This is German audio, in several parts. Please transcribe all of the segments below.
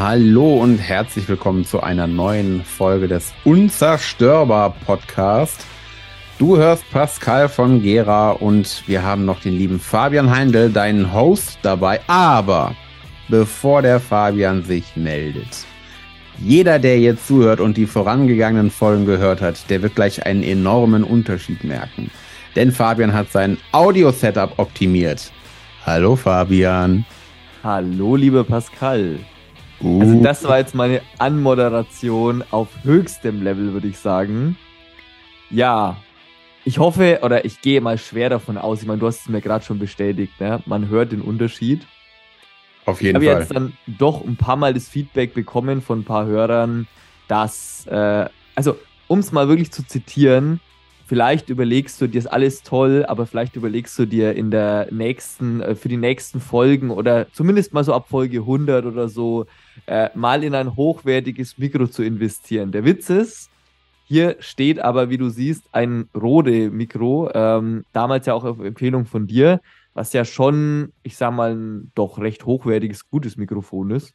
Hallo und herzlich willkommen zu einer neuen Folge des Unzerstörbar Podcast. Du hörst Pascal von Gera und wir haben noch den lieben Fabian Heindl, deinen Host dabei. Aber bevor der Fabian sich meldet, jeder, der jetzt zuhört und die vorangegangenen Folgen gehört hat, der wird gleich einen enormen Unterschied merken. Denn Fabian hat sein Audio-Setup optimiert. Hallo Fabian. Hallo, lieber Pascal. Uh. Also das war jetzt meine Anmoderation auf höchstem Level, würde ich sagen. Ja, ich hoffe oder ich gehe mal schwer davon aus. Ich meine, du hast es mir gerade schon bestätigt. Ne? Man hört den Unterschied. Auf jeden Fall. Ich habe jetzt dann doch ein paar Mal das Feedback bekommen von ein paar Hörern, dass, äh, also um es mal wirklich zu zitieren, vielleicht überlegst du dir, ist alles toll, aber vielleicht überlegst du dir in der nächsten, äh, für die nächsten Folgen oder zumindest mal so ab Folge 100 oder so, äh, mal in ein hochwertiges Mikro zu investieren. Der Witz ist, hier steht aber, wie du siehst, ein Rode-Mikro, ähm, damals ja auch auf Empfehlung von dir, was ja schon, ich sag mal, ein doch recht hochwertiges, gutes Mikrofon ist.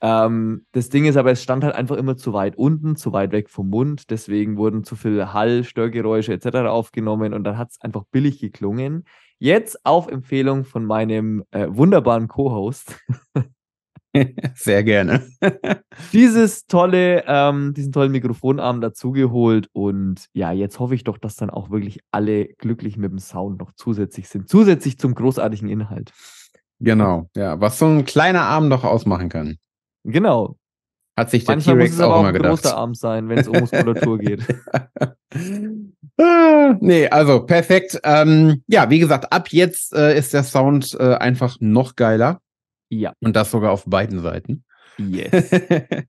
Ähm, das Ding ist aber, es stand halt einfach immer zu weit unten, zu weit weg vom Mund. Deswegen wurden zu viele Hall, Störgeräusche etc. aufgenommen und dann hat es einfach billig geklungen. Jetzt auf Empfehlung von meinem äh, wunderbaren Co-Host. Sehr gerne. Dieses tolle, ähm, diesen tollen Mikrofonarm dazugeholt und ja, jetzt hoffe ich doch, dass dann auch wirklich alle glücklich mit dem Sound noch zusätzlich sind. Zusätzlich zum großartigen Inhalt. Genau, ja, was so ein kleiner Arm doch ausmachen kann. Genau. Hat sich der T-Rex auch, auch immer gedacht. großer Arm sein, wenn es um Muskulatur geht. ah, nee, also perfekt. Ähm, ja, wie gesagt, ab jetzt äh, ist der Sound äh, einfach noch geiler. Ja. Und das sogar auf beiden Seiten. Yes.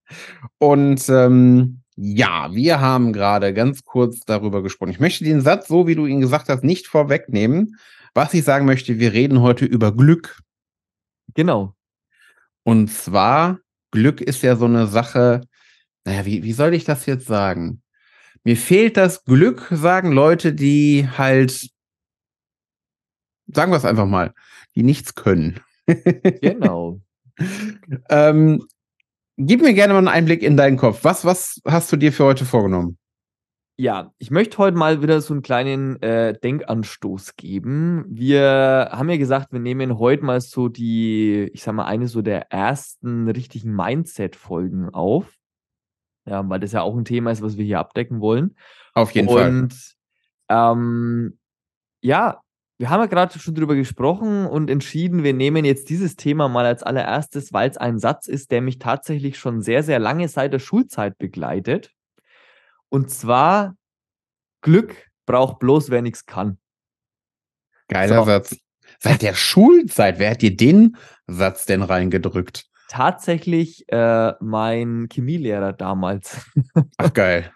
Und ähm, ja, wir haben gerade ganz kurz darüber gesprochen. Ich möchte den Satz, so wie du ihn gesagt hast, nicht vorwegnehmen. Was ich sagen möchte, wir reden heute über Glück. Genau. Und zwar Glück ist ja so eine Sache, naja, wie, wie soll ich das jetzt sagen? Mir fehlt das Glück, sagen Leute, die halt, sagen wir es einfach mal, die nichts können. Genau. ähm, gib mir gerne mal einen Einblick in deinen Kopf. Was, was hast du dir für heute vorgenommen? Ja, ich möchte heute mal wieder so einen kleinen äh, Denkanstoß geben. Wir haben ja gesagt, wir nehmen heute mal so die, ich sag mal, eine so der ersten richtigen Mindset-Folgen auf. Ja, weil das ja auch ein Thema ist, was wir hier abdecken wollen. Auf jeden Und, Fall. Und ähm, ja, wir haben ja gerade schon drüber gesprochen und entschieden, wir nehmen jetzt dieses Thema mal als allererstes, weil es ein Satz ist, der mich tatsächlich schon sehr, sehr lange seit der Schulzeit begleitet. Und zwar, Glück braucht bloß, wer nichts kann. Geiler so. Satz. Seit der Schulzeit, wer hat dir den Satz denn reingedrückt? Tatsächlich äh, mein Chemielehrer damals. Ach geil.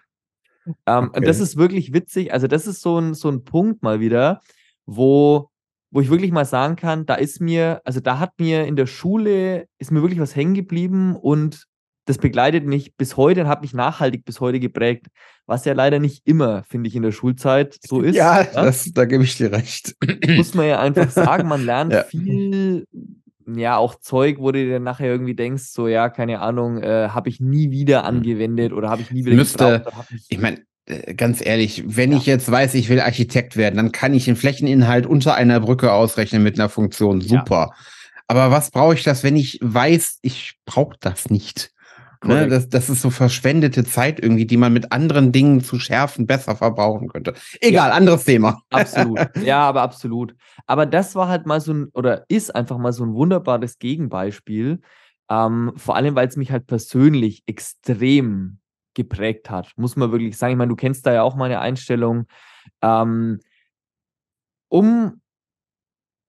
ähm, okay. Und das ist wirklich witzig. Also, das ist so ein, so ein Punkt mal wieder, wo, wo ich wirklich mal sagen kann, da ist mir, also da hat mir in der Schule, ist mir wirklich was hängen geblieben und das begleitet mich bis heute und hat mich nachhaltig bis heute geprägt, was ja leider nicht immer, finde ich, in der Schulzeit so ist. Ja, ja? Das, da gebe ich dir recht. Muss man ja einfach sagen, man lernt ja. viel, ja, auch Zeug, wo du dir nachher irgendwie denkst, so, ja, keine Ahnung, äh, habe ich nie wieder hm. angewendet oder habe ich nie wieder Müsste, gebraucht. Ich, ich meine, äh, ganz ehrlich, wenn ja. ich jetzt weiß, ich will Architekt werden, dann kann ich den Flächeninhalt unter einer Brücke ausrechnen mit einer Funktion. Super. Ja. Aber was brauche ich das, wenn ich weiß, ich brauche das nicht? Ne, das, das ist so verschwendete Zeit irgendwie, die man mit anderen Dingen zu schärfen besser verbrauchen könnte. Egal, ja, anderes Thema. Absolut. Ja, aber absolut. Aber das war halt mal so ein, oder ist einfach mal so ein wunderbares Gegenbeispiel. Ähm, vor allem, weil es mich halt persönlich extrem geprägt hat, muss man wirklich sagen. Ich meine, du kennst da ja auch meine Einstellung. Ähm, um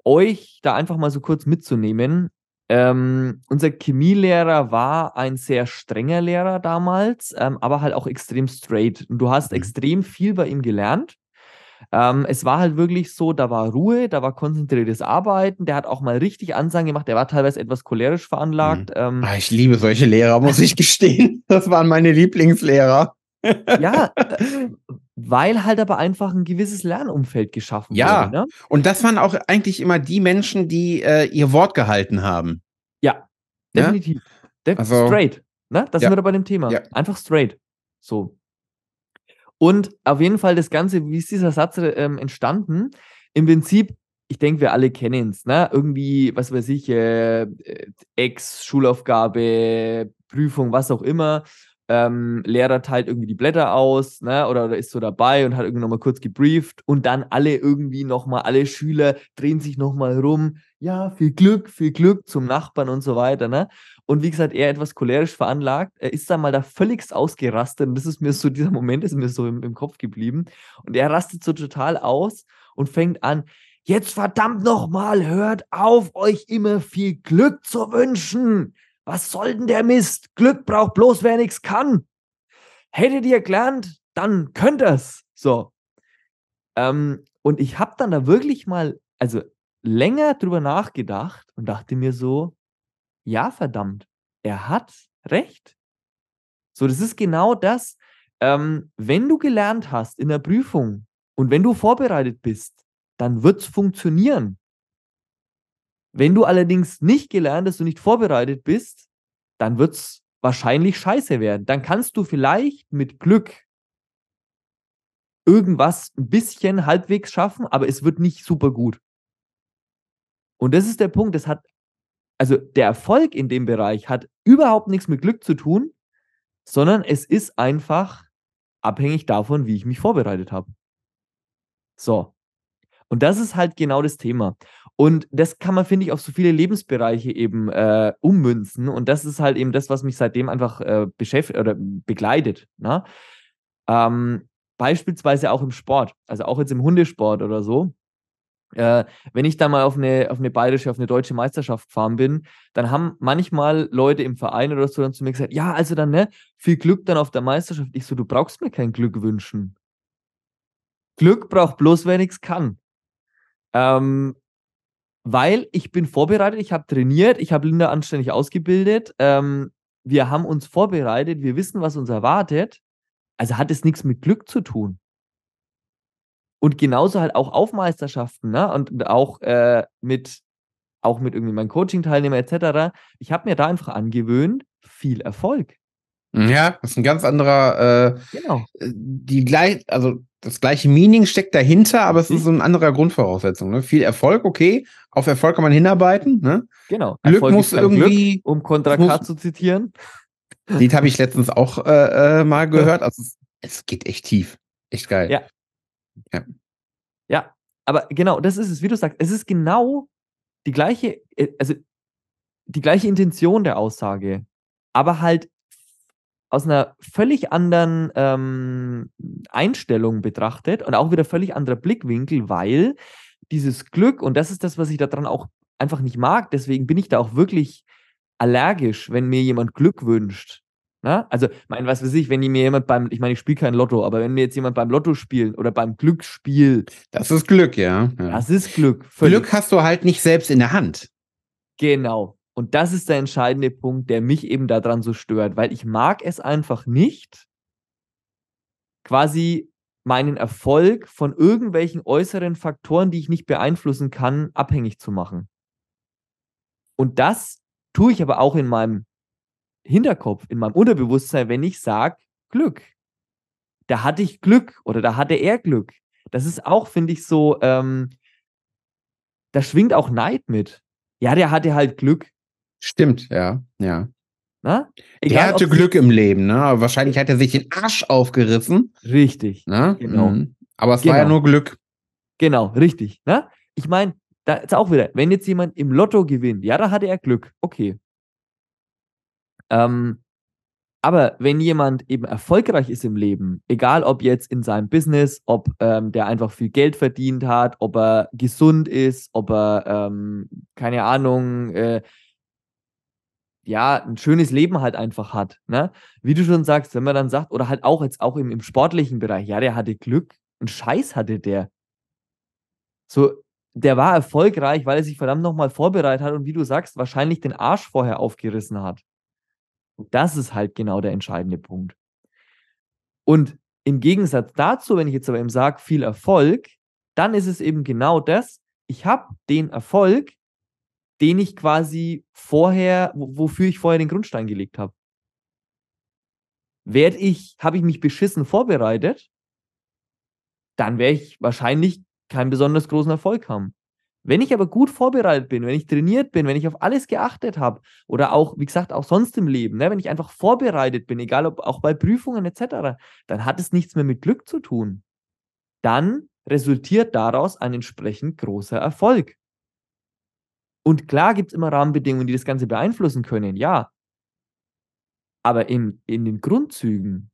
euch da einfach mal so kurz mitzunehmen, ähm, unser Chemielehrer war ein sehr strenger Lehrer damals, ähm, aber halt auch extrem straight. Und du hast mhm. extrem viel bei ihm gelernt. Ähm, es war halt wirklich so, da war Ruhe, da war konzentriertes Arbeiten, der hat auch mal richtig Ansagen gemacht, der war teilweise etwas cholerisch veranlagt. Mhm. Ähm, ah, ich liebe solche Lehrer, muss ich gestehen. Das waren meine Lieblingslehrer. ja, äh, weil halt aber einfach ein gewisses Lernumfeld geschaffen ja. wurde. Ja, ne? und das waren auch eigentlich immer die Menschen, die äh, ihr Wort gehalten haben. Ja, definitiv. Ja? Der also, straight. Ne? Das ja. sind wir bei dem Thema. Ja. Einfach straight. So. Und auf jeden Fall das Ganze, wie ist dieser Satz ähm, entstanden? Im Prinzip, ich denke, wir alle kennen es, ne? Irgendwie, was weiß ich, äh, äh, Ex, Schulaufgabe, Prüfung, was auch immer ähm, Lehrer teilt irgendwie die Blätter aus, ne, oder, ist so dabei und hat irgendwie nochmal kurz gebrieft und dann alle irgendwie nochmal, alle Schüler drehen sich nochmal rum, ja, viel Glück, viel Glück zum Nachbarn und so weiter, ne. Und wie gesagt, er etwas cholerisch veranlagt, er ist dann mal da völligst ausgerastet und das ist mir so, dieser Moment ist mir so im, im Kopf geblieben und er rastet so total aus und fängt an, jetzt verdammt nochmal, hört auf, euch immer viel Glück zu wünschen. Was soll denn der Mist? Glück braucht bloß, wer nichts kann. Hättet ihr gelernt, dann könnt ihr's. So. Ähm, und ich habe dann da wirklich mal, also länger drüber nachgedacht und dachte mir so, ja, verdammt, er hat recht. So, das ist genau das. Ähm, wenn du gelernt hast in der Prüfung und wenn du vorbereitet bist, dann wird es funktionieren. Wenn du allerdings nicht gelernt hast und nicht vorbereitet bist, dann wird es wahrscheinlich scheiße werden. Dann kannst du vielleicht mit Glück irgendwas ein bisschen halbwegs schaffen, aber es wird nicht super gut. Und das ist der Punkt, das hat, also der Erfolg in dem Bereich hat überhaupt nichts mit Glück zu tun, sondern es ist einfach abhängig davon, wie ich mich vorbereitet habe. So. Und das ist halt genau das Thema. Und das kann man, finde ich, auf so viele Lebensbereiche eben äh, ummünzen. Und das ist halt eben das, was mich seitdem einfach äh, beschäftigt oder begleitet. Ne? Ähm, beispielsweise auch im Sport, also auch jetzt im Hundesport oder so. Äh, wenn ich da mal auf eine, auf eine bayerische, auf eine deutsche Meisterschaft gefahren bin, dann haben manchmal Leute im Verein oder so dann zu mir gesagt, ja, also dann, ne, viel Glück dann auf der Meisterschaft. Ich so, du brauchst mir kein Glück wünschen. Glück braucht bloß, wer nichts kann. Ähm, weil ich bin vorbereitet, ich habe trainiert, ich habe Linda anständig ausgebildet, ähm, wir haben uns vorbereitet, wir wissen, was uns erwartet. Also hat es nichts mit Glück zu tun. Und genauso halt auch auf Meisterschaften, ne? Und auch äh, mit auch mit irgendwie meinen Coaching-Teilnehmern etc. Ich habe mir da einfach angewöhnt, viel Erfolg. Ja, das ist ein ganz anderer, äh, genau. Äh, die gleich, also das gleiche Meaning steckt dahinter, aber es ist so eine andere Grundvoraussetzung. Ne? Viel Erfolg, okay, auf Erfolg kann man hinarbeiten. Ne? Genau. Glück Erfolg muss irgendwie, Glück, um Contra K zu zitieren. Lied habe ich letztens auch äh, äh, mal gehört. Also es, es, geht echt tief, echt geil. Ja. ja. Ja, aber genau, das ist es, wie du sagst. Es ist genau die gleiche, äh, also die gleiche Intention der Aussage, aber halt aus einer völlig anderen ähm, Einstellung betrachtet und auch wieder völlig anderer Blickwinkel, weil dieses Glück, und das ist das, was ich daran auch einfach nicht mag, deswegen bin ich da auch wirklich allergisch, wenn mir jemand Glück wünscht. Na? Ne? Also, mein, was weiß ich, wenn mir jemand beim, ich meine, ich spiele kein Lotto, aber wenn mir jetzt jemand beim Lotto spielen oder beim Glücksspiel. Das ist Glück, ja. ja. Das ist Glück. Völlig. Glück hast du halt nicht selbst in der Hand. Genau. Und das ist der entscheidende Punkt, der mich eben daran so stört, weil ich mag es einfach nicht, quasi meinen Erfolg von irgendwelchen äußeren Faktoren, die ich nicht beeinflussen kann, abhängig zu machen. Und das tue ich aber auch in meinem Hinterkopf, in meinem Unterbewusstsein, wenn ich sage, Glück. Da hatte ich Glück oder da hatte er Glück. Das ist auch, finde ich, so, ähm, da schwingt auch Neid mit. Ja, der hatte halt Glück. Stimmt, ja, ja. Na? Egal, er hatte Glück im Leben, ne? Aber wahrscheinlich hat er sich den Arsch aufgerissen. Richtig. Ne? Genau. Mhm. Aber es genau. war ja genau. nur Glück. Genau, richtig. Ne? Ich meine, da ist auch wieder, wenn jetzt jemand im Lotto gewinnt, ja, da hatte er Glück. Okay. Ähm, aber wenn jemand eben erfolgreich ist im Leben, egal ob jetzt in seinem Business, ob ähm, der einfach viel Geld verdient hat, ob er gesund ist, ob er, ähm, keine Ahnung, äh, ja, ein schönes Leben halt einfach hat. Ne? Wie du schon sagst, wenn man dann sagt, oder halt auch jetzt auch im, im sportlichen Bereich, ja, der hatte Glück, ein Scheiß hatte der. So, der war erfolgreich, weil er sich verdammt nochmal vorbereitet hat und wie du sagst, wahrscheinlich den Arsch vorher aufgerissen hat. Und das ist halt genau der entscheidende Punkt. Und im Gegensatz dazu, wenn ich jetzt aber eben sage, viel Erfolg, dann ist es eben genau das, ich habe den Erfolg, den ich quasi vorher, wofür ich vorher den Grundstein gelegt habe. Werd ich, habe ich mich beschissen vorbereitet, dann werde ich wahrscheinlich keinen besonders großen Erfolg haben. Wenn ich aber gut vorbereitet bin, wenn ich trainiert bin, wenn ich auf alles geachtet habe oder auch, wie gesagt, auch sonst im Leben, ne, wenn ich einfach vorbereitet bin, egal ob auch bei Prüfungen etc., dann hat es nichts mehr mit Glück zu tun. Dann resultiert daraus ein entsprechend großer Erfolg. Und klar gibt es immer Rahmenbedingungen, die das Ganze beeinflussen können, ja. Aber in, in den Grundzügen,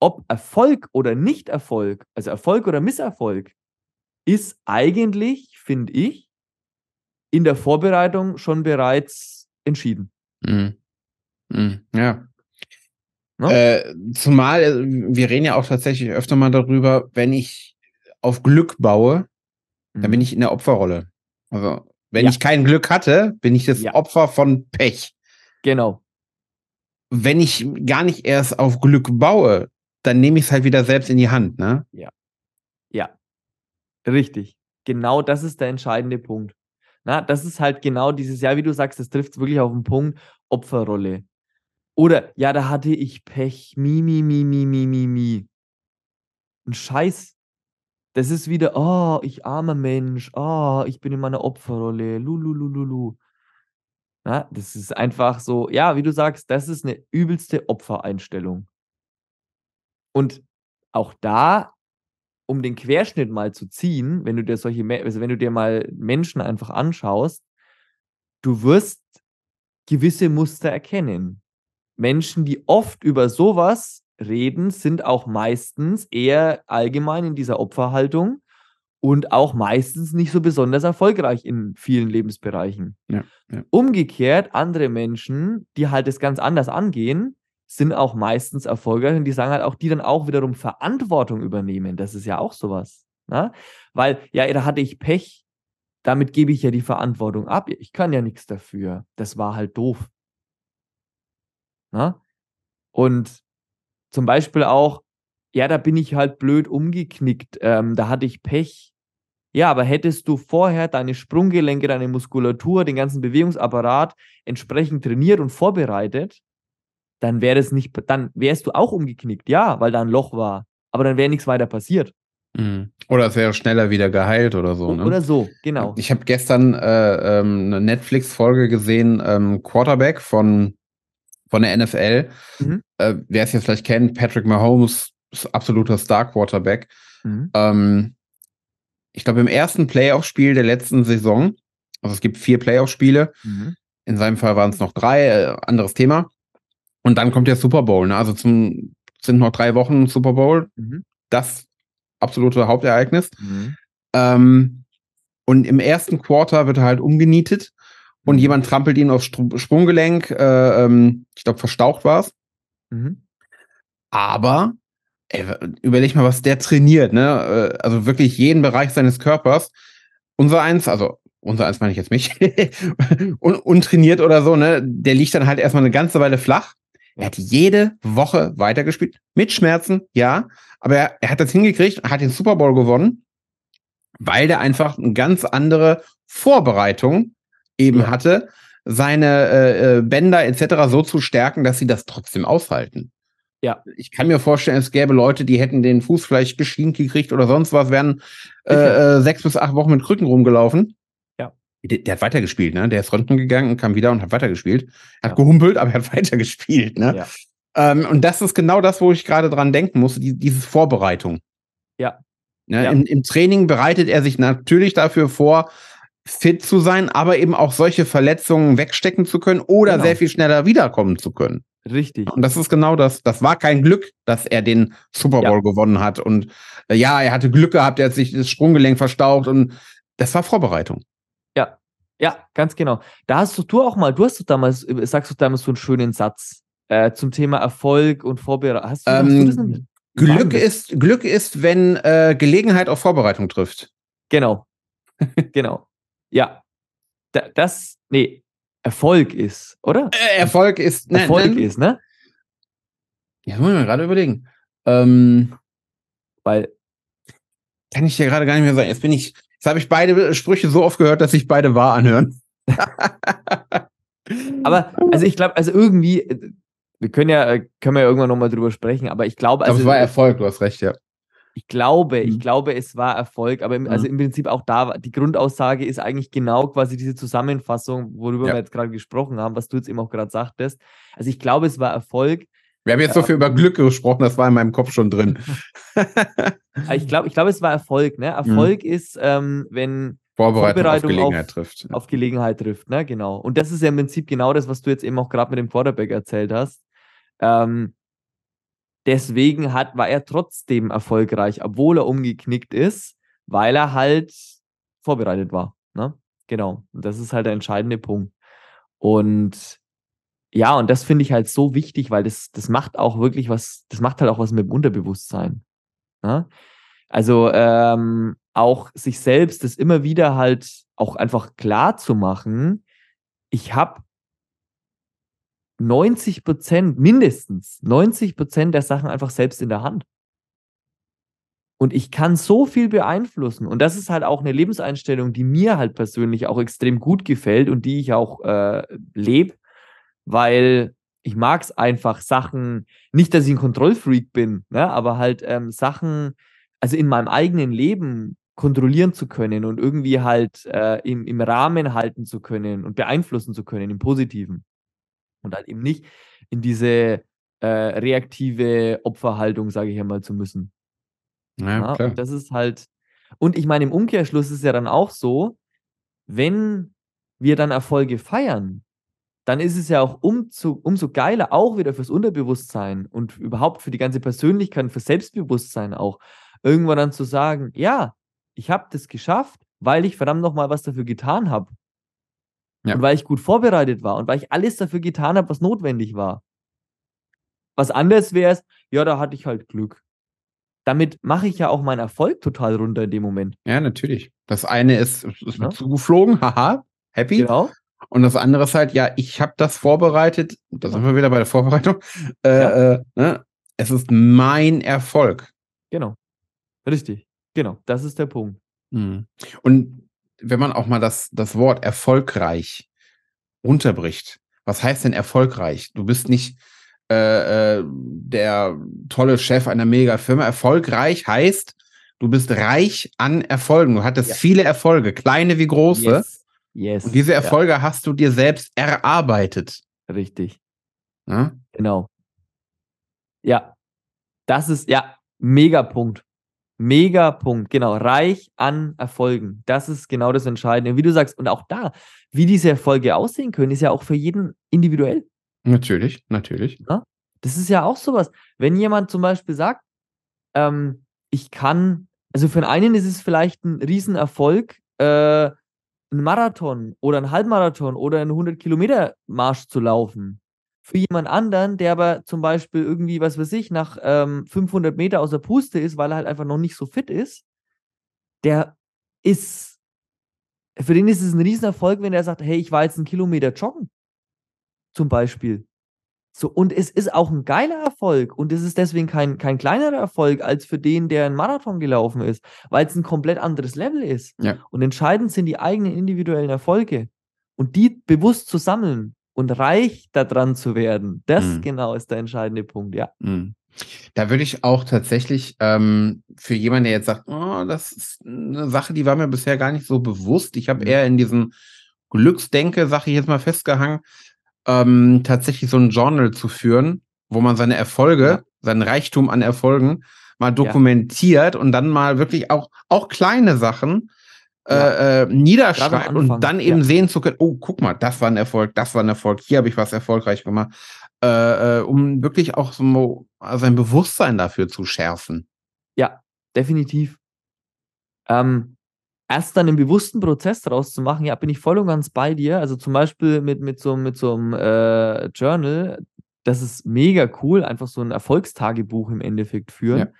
ob Erfolg oder Nicht-Erfolg, also Erfolg oder Misserfolg, ist eigentlich, finde ich, in der Vorbereitung schon bereits entschieden. Mhm. Mhm. Ja. No? Äh, zumal, äh, wir reden ja auch tatsächlich öfter mal darüber, wenn ich auf Glück baue, mhm. dann bin mhm. ich in der Opferrolle. Also, wenn ja. ich kein Glück hatte, bin ich das ja. Opfer von Pech. Genau. Wenn ich gar nicht erst auf Glück baue, dann nehme ich es halt wieder selbst in die Hand, ne? Ja. Ja. Richtig. Genau das ist der entscheidende Punkt. Na, das ist halt genau dieses, ja, wie du sagst, das trifft es wirklich auf den Punkt, Opferrolle. Oder, ja, da hatte ich Pech, mi, mi, mi, mi, mi, mi, mi. Ein Scheiß. Das ist wieder, oh, ich armer Mensch, oh, ich bin in meiner Opferrolle, lululululu. Na, das ist einfach so, ja, wie du sagst, das ist eine übelste Opfereinstellung. Und auch da um den Querschnitt mal zu ziehen, wenn du dir solche, also wenn du dir mal Menschen einfach anschaust, du wirst gewisse Muster erkennen. Menschen, die oft über sowas reden, sind auch meistens eher allgemein in dieser Opferhaltung und auch meistens nicht so besonders erfolgreich in vielen Lebensbereichen. Ja, ja. Umgekehrt, andere Menschen, die halt es ganz anders angehen, sind auch meistens erfolgreich und die sagen halt auch, die dann auch wiederum Verantwortung übernehmen. Das ist ja auch sowas. Ne? Weil, ja, da hatte ich Pech, damit gebe ich ja die Verantwortung ab. Ich kann ja nichts dafür. Das war halt doof. Ne? Und zum Beispiel auch, ja, da bin ich halt blöd umgeknickt, ähm, da hatte ich Pech. Ja, aber hättest du vorher deine Sprunggelenke, deine Muskulatur, den ganzen Bewegungsapparat entsprechend trainiert und vorbereitet, dann wäre es nicht, dann wärst du auch umgeknickt, ja, weil da ein Loch war. Aber dann wäre nichts weiter passiert. Mhm. Oder es wäre schneller wieder geheilt oder so. Ne? Oder so, genau. Ich habe gestern äh, ähm, eine Netflix-Folge gesehen, ähm, Quarterback von, von der NFL. Mhm. Äh, wer es jetzt vielleicht kennt, Patrick Mahomes absoluter Star-Quarterback. Mhm. Ähm, ich glaube, im ersten Playoff-Spiel der letzten Saison, also es gibt vier Playoff-Spiele, mhm. in seinem Fall waren es noch drei, äh, anderes Thema. Und dann kommt der Super Bowl. Ne? Also zum, sind noch drei Wochen Super Bowl. Mhm. Das absolute Hauptereignis. Mhm. Ähm, und im ersten Quarter wird er halt umgenietet und jemand trampelt ihn aufs Sprunggelenk. Äh, ähm, ich glaube, verstaucht war es. Mhm. Aber ey, überleg mal, was der trainiert, ne? Äh, also wirklich jeden Bereich seines Körpers. Unser eins, also unser eins meine ich jetzt mich, un untrainiert oder so, ne? Der liegt dann halt erstmal eine ganze Weile flach er hat jede Woche weitergespielt. Mit Schmerzen, ja. Aber er, er hat das hingekriegt und hat den Super Bowl gewonnen, weil der einfach eine ganz andere Vorbereitung eben ja. hatte, seine äh, äh Bänder etc. so zu stärken, dass sie das trotzdem aushalten. Ja. Ich kann mir vorstellen, es gäbe Leute, die hätten den Fuß vielleicht geschient gekriegt oder sonst was, wären äh, äh, sechs bis acht Wochen mit Krücken rumgelaufen. Der, der, hat weitergespielt, ne? Der ist Röntgen gegangen, kam wieder und hat weitergespielt. Hat ja. gehumpelt, aber er hat weitergespielt, ne? Ja. Ähm, und das ist genau das, wo ich gerade dran denken muss, die, diese Vorbereitung. Ja. Ne? ja. Im, Im Training bereitet er sich natürlich dafür vor, fit zu sein, aber eben auch solche Verletzungen wegstecken zu können oder genau. sehr viel schneller wiederkommen zu können. Richtig. Und das ist genau das. Das war kein Glück, dass er den Super Bowl ja. gewonnen hat. Und äh, ja, er hatte Glück gehabt, er hat sich das Sprunggelenk verstaucht und das war Vorbereitung. Ja, ja, ganz genau. Da hast du, du auch mal, du hast du damals, sagst du damals so einen schönen Satz äh, zum Thema Erfolg und Vorbereitung. Hast du, ähm, hast du das Glück ist, Glück ist, wenn äh, Gelegenheit auf Vorbereitung trifft. Genau. genau. Ja. Da, das, nee, Erfolg ist, oder? Äh, Erfolg ist, ne, Erfolg ne, ist, ne? Jetzt muss ich mir gerade überlegen. Ähm, Weil. Kann ich dir gerade gar nicht mehr sagen. Jetzt bin ich, Jetzt habe ich beide Sprüche so oft gehört, dass sich beide wahr anhören. aber, also ich glaube, also irgendwie, äh, wir können ja, äh, können wir ja irgendwann nochmal drüber sprechen, aber ich glaube, also. Das war Erfolg, du hast recht, ja. Ich glaube, mhm. ich glaube, es war Erfolg, aber im, also mhm. also im Prinzip auch da, die Grundaussage ist eigentlich genau quasi diese Zusammenfassung, worüber ja. wir jetzt gerade gesprochen haben, was du jetzt eben auch gerade sagtest. Also ich glaube, es war Erfolg. Wir haben jetzt so viel über Glück gesprochen, das war in meinem Kopf schon drin. ich glaube, ich glaube, es war Erfolg. Ne? Erfolg mhm. ist, ähm, wenn Vorbereitung, Vorbereitung auf Gelegenheit auf, trifft. Auf Gelegenheit trifft, ne? Genau. Und das ist ja im Prinzip genau das, was du jetzt eben auch gerade mit dem Quarterback erzählt hast. Ähm, deswegen hat, war er trotzdem erfolgreich, obwohl er umgeknickt ist, weil er halt vorbereitet war. Ne? Genau. Und das ist halt der entscheidende Punkt. Und ja, und das finde ich halt so wichtig, weil das, das macht auch wirklich was, das macht halt auch was mit dem Unterbewusstsein. Ne? Also ähm, auch sich selbst das immer wieder halt auch einfach klar zu machen, ich habe 90 Prozent, mindestens 90 Prozent der Sachen einfach selbst in der Hand. Und ich kann so viel beeinflussen. Und das ist halt auch eine Lebenseinstellung, die mir halt persönlich auch extrem gut gefällt und die ich auch äh, lebe, weil ich mag es einfach, Sachen, nicht, dass ich ein Kontrollfreak bin, ne, aber halt ähm, Sachen, also in meinem eigenen Leben kontrollieren zu können und irgendwie halt äh, im, im Rahmen halten zu können und beeinflussen zu können, im Positiven und halt eben nicht in diese äh, reaktive Opferhaltung, sage ich einmal, zu müssen. Ja, ja das ist halt. Und ich meine, im Umkehrschluss ist es ja dann auch so, wenn wir dann Erfolge feiern, dann ist es ja auch umso, umso geiler, auch wieder fürs Unterbewusstsein und überhaupt für die ganze Persönlichkeit, für Selbstbewusstsein auch, irgendwann dann zu sagen, ja, ich habe das geschafft, weil ich verdammt nochmal was dafür getan habe. Ja. Und weil ich gut vorbereitet war und weil ich alles dafür getan habe, was notwendig war. Was anders wäre es, ja, da hatte ich halt Glück. Damit mache ich ja auch meinen Erfolg total runter in dem Moment. Ja, natürlich. Das eine ist, ist ja. zugeflogen, haha, happy. Genau. Und das andere ist halt, ja, ich habe das vorbereitet, da sind wir wieder bei der Vorbereitung. Äh, ja. äh, ne? Es ist mein Erfolg. Genau. Richtig. Genau. Das ist der Punkt. Mhm. Und wenn man auch mal das, das Wort erfolgreich runterbricht, was heißt denn erfolgreich? Du bist nicht äh, äh, der tolle Chef einer Mega-Firma. Erfolgreich heißt, du bist reich an Erfolgen. Du hattest ja. viele Erfolge, kleine wie große. Yes. yes. Und diese Erfolge ja. hast du dir selbst erarbeitet. Richtig. Ja? Genau. Ja. Das ist, ja, Megapunkt. Mega Punkt, genau. Reich an Erfolgen. Das ist genau das Entscheidende. Wie du sagst, und auch da, wie diese Erfolge aussehen können, ist ja auch für jeden individuell. Natürlich, natürlich. Ja? Das ist ja auch sowas. Wenn jemand zum Beispiel sagt, ähm, ich kann, also für einen ist es vielleicht ein Riesenerfolg, äh, einen Marathon oder einen Halbmarathon oder einen 100-Kilometer-Marsch zu laufen für jemand anderen, der aber zum Beispiel irgendwie, was weiß ich, nach ähm, 500 Meter aus der Puste ist, weil er halt einfach noch nicht so fit ist, der ist, für den ist es ein Riesenerfolg, wenn er sagt, hey, ich war jetzt einen Kilometer joggen. Zum Beispiel. So, und es ist auch ein geiler Erfolg und es ist deswegen kein, kein kleinerer Erfolg als für den, der einen Marathon gelaufen ist, weil es ein komplett anderes Level ist. Ja. Und entscheidend sind die eigenen individuellen Erfolge. Und die bewusst zu sammeln und reich daran zu werden. Das mhm. genau ist der entscheidende Punkt, ja. Mhm. Da würde ich auch tatsächlich ähm, für jemanden, der jetzt sagt, oh, das ist eine Sache, die war mir bisher gar nicht so bewusst. Ich habe mhm. eher in diesem Glücksdenke, sage ich jetzt mal, festgehangen, ähm, tatsächlich so ein Journal zu führen, wo man seine Erfolge, ja. seinen Reichtum an Erfolgen mal dokumentiert ja. und dann mal wirklich auch, auch kleine Sachen ja. äh, niederschreiben und dann eben ja. sehen zu können, oh, guck mal, das war ein Erfolg, das war ein Erfolg, hier habe ich was erfolgreich gemacht, äh, äh, um wirklich auch so sein Bewusstsein dafür zu schärfen. Ja, definitiv. Ähm, erst dann einen bewussten Prozess daraus zu machen, ja, bin ich voll und ganz bei dir. Also zum Beispiel mit, mit so, mit so einem äh, Journal, das ist mega cool, einfach so ein Erfolgstagebuch im Endeffekt führen.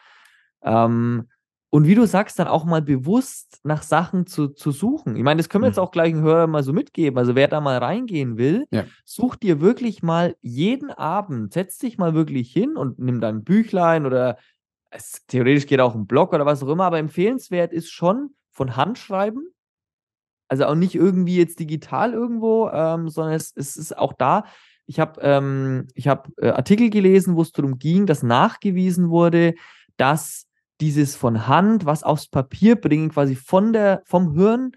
Ja. Ähm, und wie du sagst, dann auch mal bewusst nach Sachen zu, zu suchen. Ich meine, das können wir mhm. jetzt auch gleich einen Hörer mal so mitgeben. Also wer da mal reingehen will, ja. such dir wirklich mal jeden Abend, setz dich mal wirklich hin und nimm dann ein Büchlein oder es, theoretisch geht auch ein Blog oder was auch immer, aber empfehlenswert ist schon von Hand schreiben Also auch nicht irgendwie jetzt digital irgendwo, ähm, sondern es, es ist auch da. Ich habe ähm, hab, äh, Artikel gelesen, wo es darum ging, dass nachgewiesen wurde, dass dieses von Hand, was aufs Papier bringen, quasi von der, vom Hirn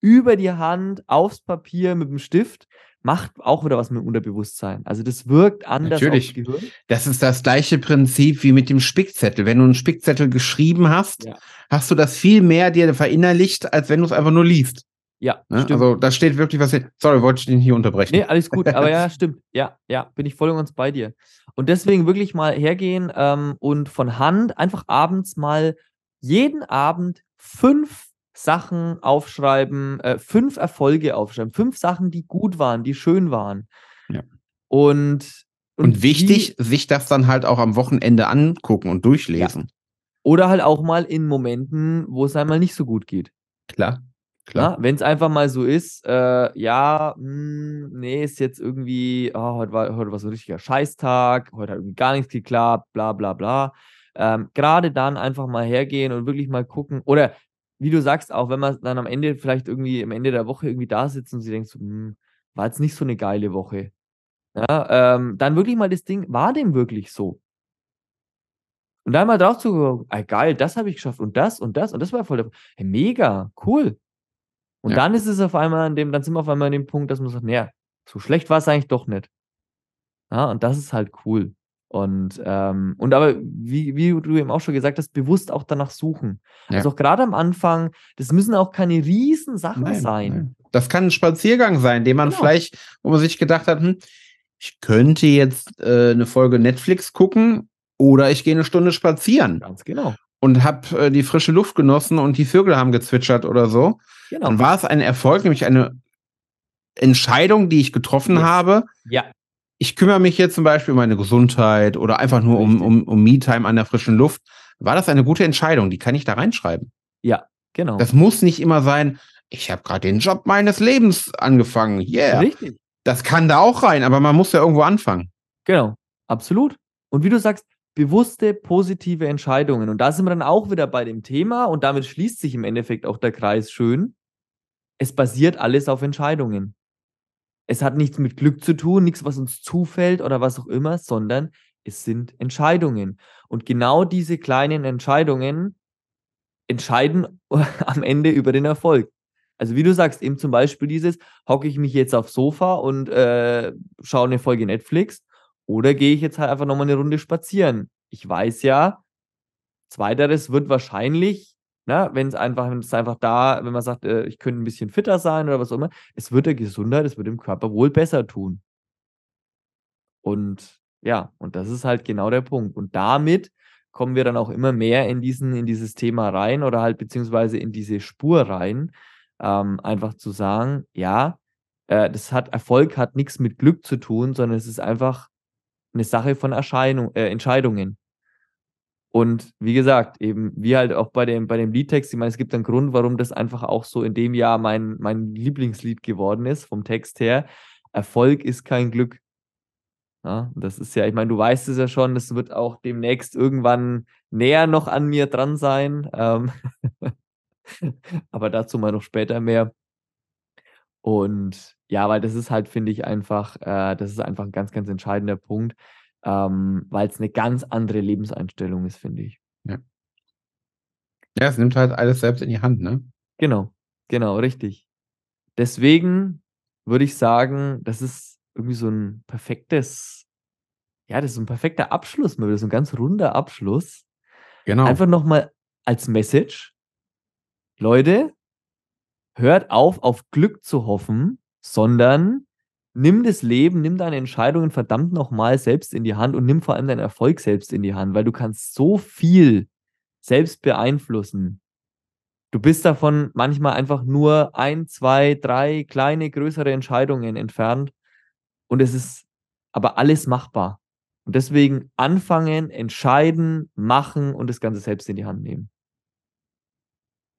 über die Hand aufs Papier mit dem Stift, macht auch wieder was mit dem Unterbewusstsein. Also das wirkt anders Natürlich. Gehirn. Das ist das gleiche Prinzip wie mit dem Spickzettel. Wenn du einen Spickzettel geschrieben hast, ja. hast du das viel mehr dir verinnerlicht, als wenn du es einfach nur liest. Ja, ne? stimmt. Also da steht wirklich was. Sorry, wollte ich den hier unterbrechen. Nee, alles gut. Aber ja, stimmt. Ja, ja, bin ich voll und ganz bei dir. Und deswegen wirklich mal hergehen ähm, und von Hand einfach abends mal jeden Abend fünf Sachen aufschreiben, äh, fünf Erfolge aufschreiben, fünf Sachen, die gut waren, die schön waren. Ja. Und, und, und wichtig, die, sich das dann halt auch am Wochenende angucken und durchlesen. Ja. Oder halt auch mal in Momenten, wo es einmal nicht so gut geht. Klar. Klar. Wenn es einfach mal so ist, äh, ja, mh, hm, nee, ist jetzt irgendwie, oh, heute, war, heute war so ein richtiger Scheißtag, heute hat irgendwie gar nichts geklappt, bla bla bla. Ähm, Gerade dann einfach mal hergehen und wirklich mal gucken. Oder wie du sagst, auch wenn man dann am Ende vielleicht irgendwie am Ende der Woche irgendwie da sitzt und sie denkt so, hm, war jetzt nicht so eine geile Woche. Ja, ähm, dann wirklich mal das Ding, war dem wirklich so? Und dann mal drauf zu gucken, ah, geil, das habe ich geschafft und das und das und das war voll der, hey, mega, cool. Und ja. dann ist es auf einmal an dem, dann sind wir auf einmal an dem Punkt, dass man sagt, naja, so schlecht war es eigentlich doch nicht. Ja, und das ist halt cool. Und, ähm, und aber, wie, wie du eben auch schon gesagt hast, bewusst auch danach suchen. Ja. Also auch gerade am Anfang, das müssen auch keine riesen Sachen nein, sein. Nein. Das kann ein Spaziergang sein, den man genau. vielleicht, wo man sich gedacht hat, hm, ich könnte jetzt äh, eine Folge Netflix gucken oder ich gehe eine Stunde spazieren. Ganz genau. Und habe äh, die frische Luft genossen und die Vögel haben gezwitschert oder so. Genau. Dann war es ein Erfolg, nämlich eine Entscheidung, die ich getroffen yes. habe. Ja. Ich kümmere mich jetzt zum Beispiel um meine Gesundheit oder einfach nur um, um, um Me-Time an der frischen Luft. War das eine gute Entscheidung? Die kann ich da reinschreiben. Ja, genau. Das muss nicht immer sein, ich habe gerade den Job meines Lebens angefangen. Yeah. Richtig. Das kann da auch rein, aber man muss ja irgendwo anfangen. Genau, absolut. Und wie du sagst, bewusste positive Entscheidungen. Und da sind wir dann auch wieder bei dem Thema und damit schließt sich im Endeffekt auch der Kreis schön. Es basiert alles auf Entscheidungen. Es hat nichts mit Glück zu tun, nichts, was uns zufällt oder was auch immer, sondern es sind Entscheidungen. Und genau diese kleinen Entscheidungen entscheiden am Ende über den Erfolg. Also wie du sagst, eben zum Beispiel dieses, hocke ich mich jetzt aufs Sofa und äh, schaue eine Folge Netflix oder gehe ich jetzt halt einfach nochmal eine Runde spazieren? Ich weiß ja, zweiteres wird wahrscheinlich, ne, wenn es einfach, wenn es einfach da, wenn man sagt, äh, ich könnte ein bisschen fitter sein oder was auch immer, es wird der Gesundheit, es wird dem Körper wohl besser tun. Und ja, und das ist halt genau der Punkt. Und damit kommen wir dann auch immer mehr in diesen, in dieses Thema rein oder halt beziehungsweise in diese Spur rein, ähm, einfach zu sagen, ja, äh, das hat Erfolg hat nichts mit Glück zu tun, sondern es ist einfach eine Sache von Erscheinung, äh, Entscheidungen. Und wie gesagt, eben wie halt auch bei dem, bei dem Liedtext, ich meine, es gibt einen Grund, warum das einfach auch so in dem Jahr mein, mein Lieblingslied geworden ist, vom Text her. Erfolg ist kein Glück. Ja, das ist ja, ich meine, du weißt es ja schon, das wird auch demnächst irgendwann näher noch an mir dran sein. Ähm Aber dazu mal noch später mehr. Und ja, weil das ist halt, finde ich, einfach, äh, das ist einfach ein ganz, ganz entscheidender Punkt, ähm, weil es eine ganz andere Lebenseinstellung ist, finde ich. Ja. Ja, es nimmt halt alles selbst in die Hand, ne? Genau, genau, richtig. Deswegen würde ich sagen, das ist irgendwie so ein perfektes, ja, das ist ein perfekter Abschluss, wieder so ein ganz runder Abschluss. Genau. Einfach nochmal als Message. Leute, hört auf, auf Glück zu hoffen, sondern nimm das Leben, nimm deine Entscheidungen verdammt nochmal selbst in die Hand und nimm vor allem deinen Erfolg selbst in die Hand, weil du kannst so viel selbst beeinflussen. Du bist davon manchmal einfach nur ein, zwei, drei kleine, größere Entscheidungen entfernt und es ist aber alles machbar. Und deswegen anfangen, entscheiden, machen und das Ganze selbst in die Hand nehmen.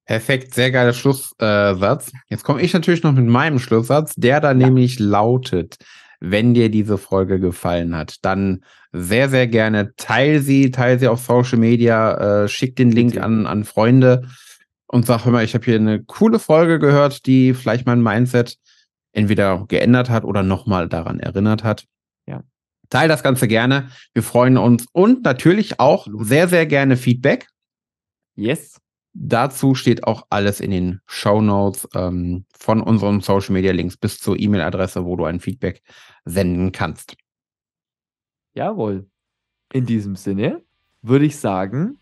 Perfekt, sehr geiler Schlusssatz. Jetzt komme ich natürlich noch mit meinem Schlusssatz, der da ja. nämlich lautet, wenn dir diese Folge gefallen hat, dann sehr, sehr gerne teil sie, teil sie auf Social Media, äh, schick den Link an, an Freunde. und sag, mal, ich habe hier eine coole Folge gehört, die vielleicht mein Mindset entweder geändert hat oder nochmal daran erinnert hat. Ja. Teil das Ganze gerne. Wir freuen uns und natürlich auch sehr, sehr gerne Feedback. Yes. Dazu steht auch alles in den Show Notes ähm, von unseren Social Media Links bis zur E-Mail-Adresse, wo du ein Feedback senden kannst. Jawohl. In diesem Sinne würde ich sagen,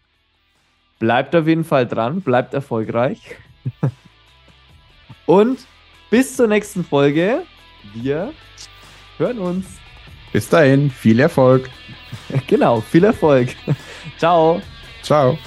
bleibt auf jeden Fall dran, bleibt erfolgreich. Und bis zur nächsten Folge. Wir hören uns. Bis dahin, viel Erfolg. Genau, viel Erfolg. Ciao. Ciao.